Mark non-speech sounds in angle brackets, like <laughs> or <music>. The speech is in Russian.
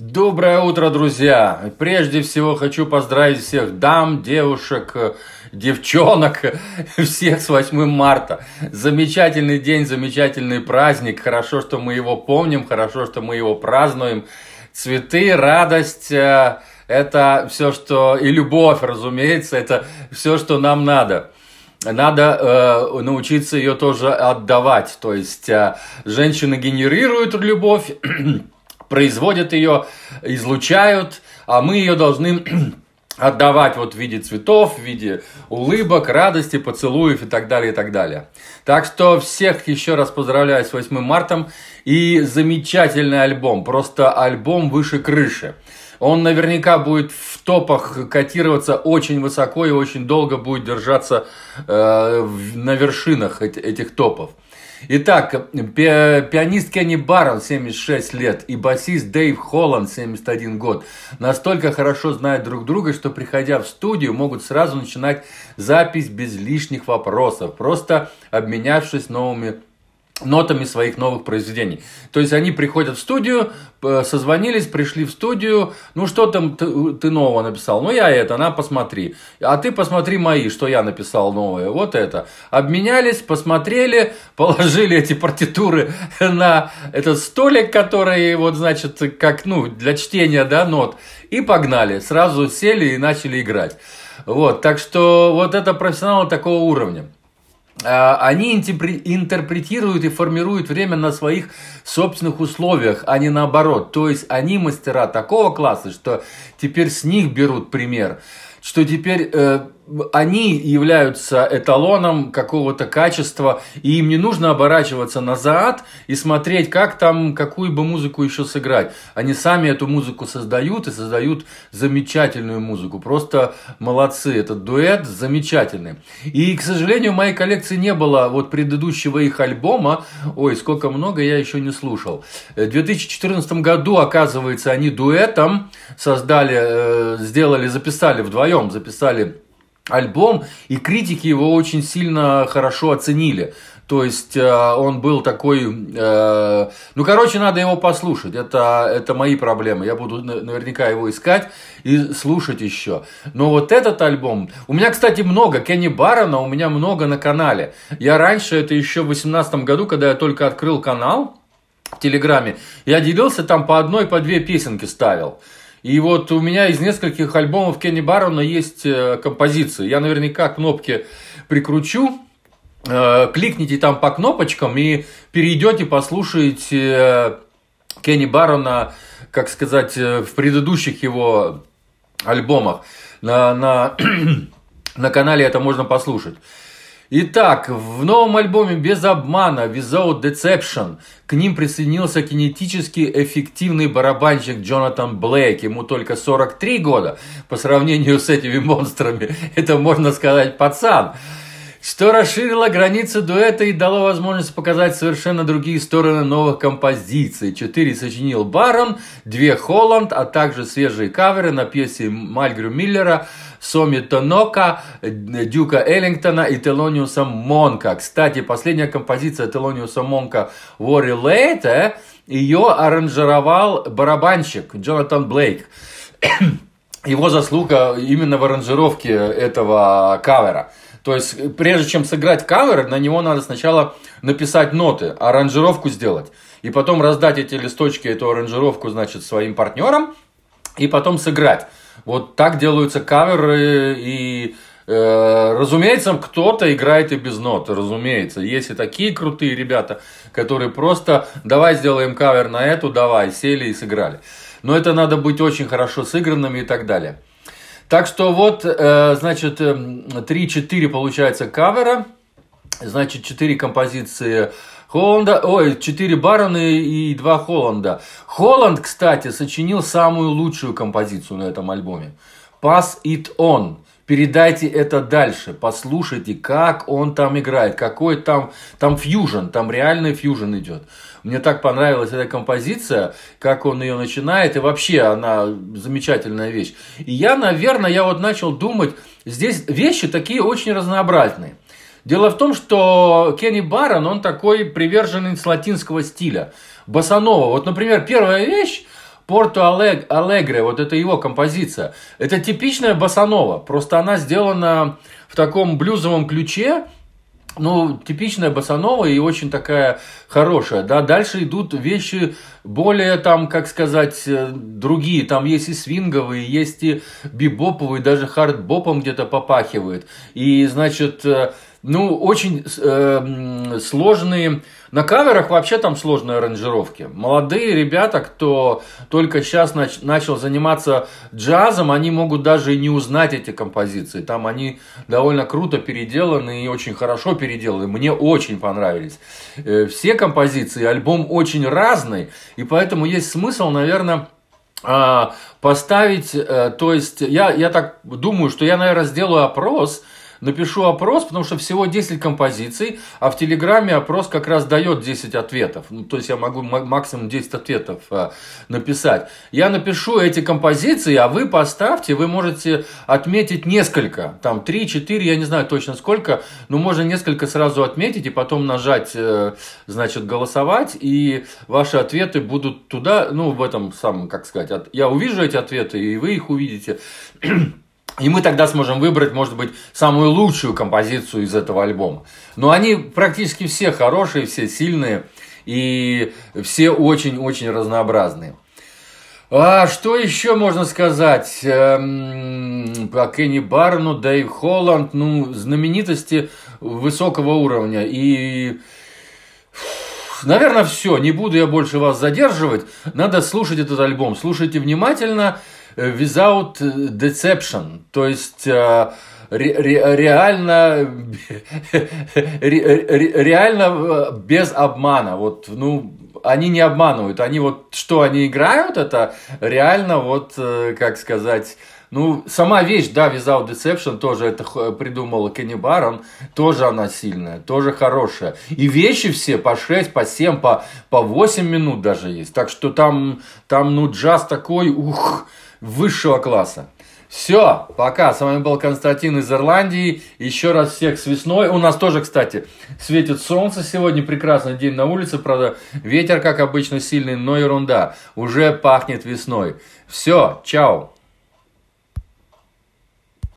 Доброе утро, друзья! Прежде всего хочу поздравить всех дам, девушек, девчонок, <laughs> всех с 8 марта. Замечательный день, замечательный праздник. Хорошо, что мы его помним, хорошо, что мы его празднуем. Цветы, радость, э, это все, что... И любовь, разумеется, это все, что нам надо надо э, научиться ее тоже отдавать. То есть э, женщины генерируют любовь, <clears throat> производят ее, излучают, а мы ее должны <clears throat> отдавать вот в виде цветов, в виде улыбок, радости, поцелуев и так далее, и так далее. Так что всех еще раз поздравляю с 8 марта и замечательный альбом, просто альбом выше крыши. Он наверняка будет в топах котироваться очень высоко и очень долго будет держаться э, на вершинах этих топов. Итак, пи пианист Кенни Баррон, 76 лет, и басист Дэйв Холланд, 71 год, настолько хорошо знают друг друга, что, приходя в студию, могут сразу начинать запись без лишних вопросов, просто обменявшись новыми нотами своих новых произведений. То есть они приходят в студию, созвонились, пришли в студию, ну что там ты, ты нового написал? Ну я это, на посмотри. А ты посмотри мои, что я написал новое. Вот это. Обменялись, посмотрели, <laughs> положили эти партитуры <laughs> на этот столик, который вот значит как ну для чтения да нот и погнали. Сразу сели и начали играть. Вот, так что вот это профессионалы такого уровня. А, они интерпретируют и формируют время на своих собственных условиях, а не наоборот. То есть они мастера такого класса, что теперь с них берут пример, что теперь э, они являются эталоном какого-то качества, и им не нужно оборачиваться назад и смотреть, как там, какую бы музыку еще сыграть. Они сами эту музыку создают и создают замечательную музыку. Просто молодцы, этот дуэт замечательный. И, к сожалению, в моей коллекции не было вот предыдущего их альбома. Ой, сколько много я еще не слушал. В 2014 году, оказывается, они дуэтом создали, э, сделали, записали вдвоем, записали альбом, и критики его очень сильно хорошо оценили. То есть э, он был такой, э, ну короче, надо его послушать. Это это мои проблемы. Я буду наверняка его искать и слушать еще. Но вот этот альбом, у меня, кстати, много Кенни Барона, у меня много на канале. Я раньше это еще в 2018 году, когда я только открыл канал в Телеграме, я делился там по одной, по две песенки ставил. И вот у меня из нескольких альбомов Кенни Баррона есть э, композиции. Я наверняка кнопки прикручу, э, кликните там по кнопочкам и перейдете, послушаете э, Кенни Баррона, как сказать, в предыдущих его альбомах. На, на, <clears throat> на канале это можно послушать. Итак, в новом альбоме «Без обмана» Without Deception к ним присоединился кинетически эффективный барабанщик Джонатан Блейк. Ему только 43 года. По сравнению с этими монстрами, <laughs> это, можно сказать, пацан что расширило границы дуэта и дало возможность показать совершенно другие стороны новых композиций. Четыре сочинил Барон, две Холланд, а также свежие каверы на пьесе Мальгрю Миллера, Соми Тонока, Дюка Эллингтона и Телониуса Монка. Кстати, последняя композиция Телониуса Монка «Worry Late» ее аранжировал барабанщик Джонатан Блейк. <clears throat> Его заслуга именно в аранжировке этого кавера – то есть, прежде чем сыграть кавер, на него надо сначала написать ноты, аранжировку сделать. И потом раздать эти листочки, эту аранжировку, значит, своим партнерам. И потом сыграть. Вот так делаются каверы. И, э, разумеется, кто-то играет и без нот. Разумеется. Есть и такие крутые ребята, которые просто давай сделаем кавер на эту, давай, сели и сыграли. Но это надо быть очень хорошо сыгранными и так далее. Так что вот, э, значит, 3-4 эм, получается кавера, значит, 4 композиции Холланда, ой, 4 Барона и 2 Холланда. Холланд, кстати, сочинил самую лучшую композицию на этом альбоме. Pass It On. Передайте это дальше, послушайте, как он там играет, какой там, там фьюжн, там реальный фьюжн идет. Мне так понравилась эта композиция, как он ее начинает, и вообще она замечательная вещь. И я, наверное, я вот начал думать, здесь вещи такие очень разнообразные. Дело в том, что Кенни Барон, он такой приверженец латинского стиля, басанова. Вот, например, первая вещь, Порто Алегре, вот это его композиция. Это типичная басанова, просто она сделана в таком блюзовом ключе, ну, типичная басанова и очень такая хорошая, да, дальше идут вещи более там, как сказать, э, другие, там есть и свинговые, есть и бибоповые, даже хардбопом где-то попахивает, и, значит, э, ну, очень э, сложные. На каверах вообще там сложные аранжировки. Молодые ребята, кто только сейчас нач, начал заниматься джазом, они могут даже и не узнать эти композиции. Там они довольно круто переделаны и очень хорошо переделаны. Мне очень понравились. Э, все композиции, альбом очень разный, и поэтому есть смысл, наверное, а, поставить, э, то есть я, я так думаю, что я, наверное, сделаю опрос, напишу опрос, потому что всего 10 композиций, а в Телеграме опрос как раз дает 10 ответов. Ну, то есть я могу максимум 10 ответов а, написать. Я напишу эти композиции, а вы поставьте, вы можете отметить несколько, там 3, 4, я не знаю точно сколько, но можно несколько сразу отметить и потом нажать, э, значит, голосовать, и ваши ответы будут туда, ну, в этом самом, как сказать, я увижу эти ответы, и вы их увидите. <clears throat> И мы тогда сможем выбрать, может быть, самую лучшую композицию из этого альбома. Но они практически все хорошие, все сильные и все очень-очень разнообразные. А что еще можно сказать эм, про Кенни Барну, Дэйв Холланд? Ну, знаменитости высокого уровня. И, наверное, все. Не буду я больше вас задерживать. Надо слушать этот альбом. Слушайте внимательно. Э, without deception, то есть э, реально, <laughs> реально э, без обмана. Вот, ну, они не обманывают. Они вот, что они играют, это реально вот, как сказать, ну, сама вещь, да, Without Deception, тоже это придумала Кенни Барон, тоже она сильная, тоже хорошая. И вещи все по 6, по 7, по, по 8 минут даже есть. Так что там, там ну, джаз такой, ух, высшего класса. Все, пока. С вами был Константин из Ирландии. Еще раз всех с весной. У нас тоже, кстати, светит солнце сегодня. Прекрасный день на улице. Правда, ветер, как обычно, сильный, но ерунда. Уже пахнет весной. Все, чао.